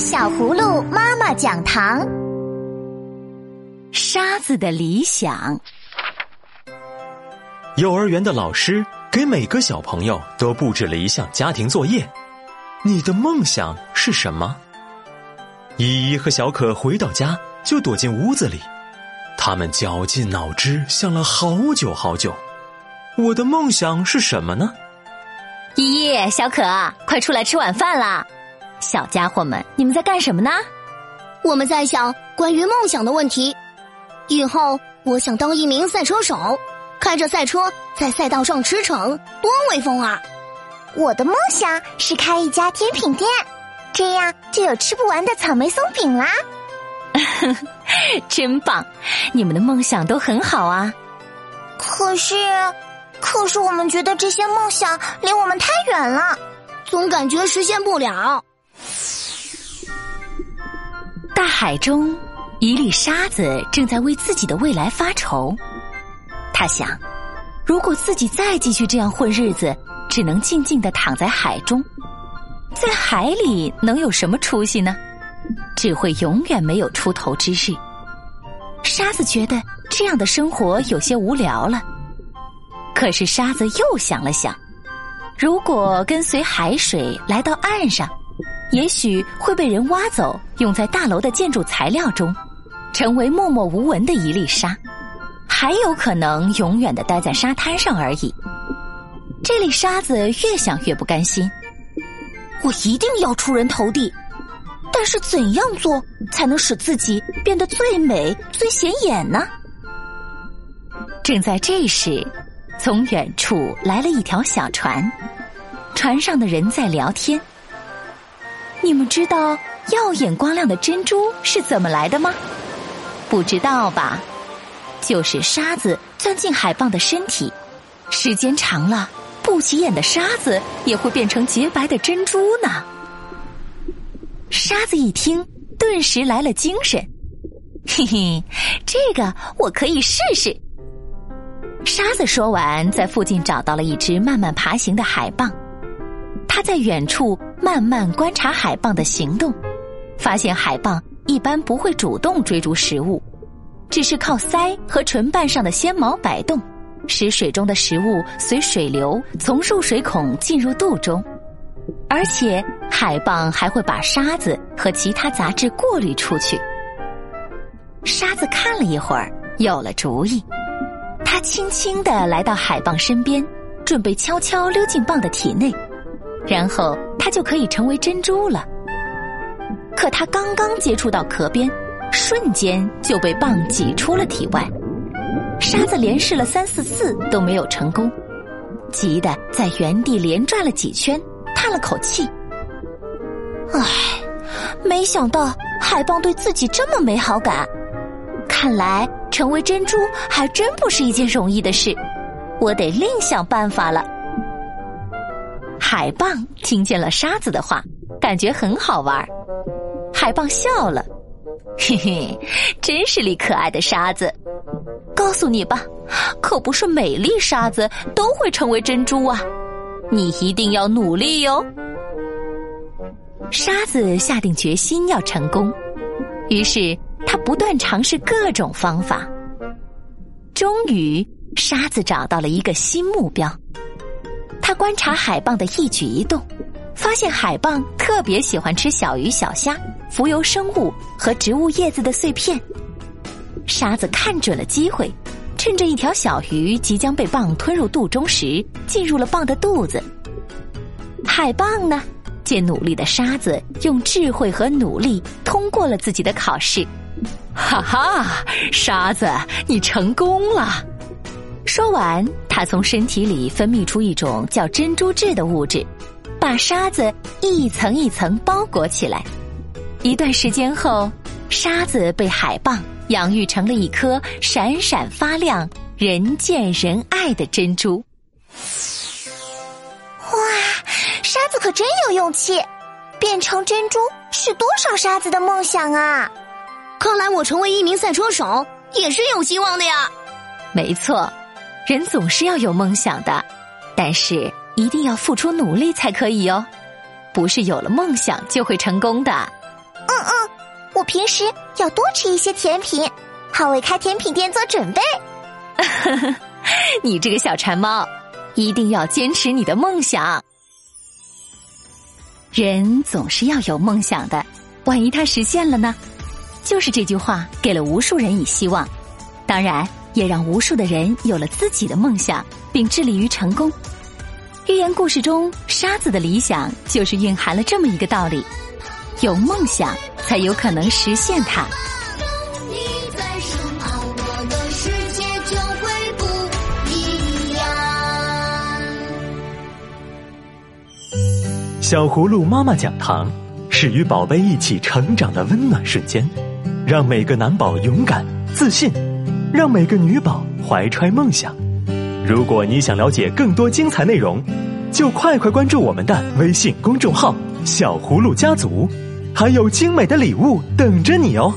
小葫芦妈妈讲堂：沙子的理想。幼儿园的老师给每个小朋友都布置了一项家庭作业。你的梦想是什么？依依和小可回到家就躲进屋子里，他们绞尽脑汁想了好久好久。我的梦想是什么呢？依依、小可，快出来吃晚饭啦！小家伙们，你们在干什么呢？我们在想关于梦想的问题。以后我想当一名赛车手，开着赛车在赛道上驰骋，多威风啊！我的梦想是开一家甜品店，这样就有吃不完的草莓松饼啦！真棒，你们的梦想都很好啊。可是，可是我们觉得这些梦想离我们太远了，总感觉实现不了。大海中，一粒沙子正在为自己的未来发愁。他想，如果自己再继续这样混日子，只能静静的躺在海中，在海里能有什么出息呢？只会永远没有出头之日。沙子觉得这样的生活有些无聊了。可是沙子又想了想，如果跟随海水来到岸上，也许会被人挖走，用在大楼的建筑材料中，成为默默无闻的一粒沙；还有可能永远的待在沙滩上而已。这粒沙子越想越不甘心，我一定要出人头地。但是怎样做才能使自己变得最美、最显眼呢？正在这时，从远处来了一条小船，船上的人在聊天。你们知道耀眼光亮的珍珠是怎么来的吗？不知道吧？就是沙子钻进海蚌的身体，时间长了。不起眼的沙子也会变成洁白的珍珠呢。沙子一听，顿时来了精神。嘿嘿，这个我可以试试。沙子说完，在附近找到了一只慢慢爬行的海蚌。它在远处慢慢观察海蚌的行动，发现海蚌一般不会主动追逐食物，只是靠鳃和唇瓣上的纤毛摆动。使水中的食物随水流从入水孔进入肚中，而且海蚌还会把沙子和其他杂质过滤出去。沙子看了一会儿，有了主意，他轻轻的来到海蚌身边，准备悄悄溜进蚌的体内，然后就可以成为珍珠了。可他刚刚接触到壳边，瞬间就被蚌挤出了体外。沙子连试了三四次都没有成功，急得在原地连转了几圈，叹了口气：“唉，没想到海蚌对自己这么没好感，看来成为珍珠还真不是一件容易的事，我得另想办法了。”海蚌听见了沙子的话，感觉很好玩，海蚌笑了：“嘿嘿，真是粒可爱的沙子。”告诉你吧，可不是每粒沙子都会成为珍珠啊！你一定要努力哟。沙子下定决心要成功，于是他不断尝试各种方法。终于，沙子找到了一个新目标。他观察海蚌的一举一动，发现海蚌特别喜欢吃小鱼小虾、浮游生物和植物叶子的碎片。沙子看准了机会，趁着一条小鱼即将被蚌吞入肚中时，进入了蚌的肚子。海蚌呢，见努力的沙子用智慧和努力通过了自己的考试，哈哈，沙子，你成功了！说完，他从身体里分泌出一种叫珍珠质的物质，把沙子一层一层包裹起来。一段时间后，沙子被海蚌。养育成了一颗闪闪发亮、人见人爱的珍珠。哇，沙子可真有勇气！变成珍珠是多少沙子的梦想啊！看来我成为一名赛车手也是有希望的呀。没错，人总是要有梦想的，但是一定要付出努力才可以哦。不是有了梦想就会成功的。嗯嗯我平时要多吃一些甜品，好为开甜品店做准备。你这个小馋猫，一定要坚持你的梦想。人总是要有梦想的，万一他实现了呢？就是这句话给了无数人以希望，当然也让无数的人有了自己的梦想，并致力于成功。寓言故事中，沙子的理想就是蕴含了这么一个道理：有梦想才有可能实现它。小葫芦妈妈讲堂是与宝贝一起成长的温暖瞬间，让每个男宝勇敢自信，让每个女宝怀揣梦想。如果你想了解更多精彩内容，就快快关注我们的微信公众号“小葫芦家族”，还有精美的礼物等着你哦。